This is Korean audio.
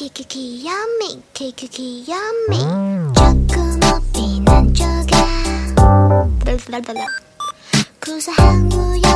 키키 귀염미 키키 귀염미 조금 어비난 조각 구사한 무역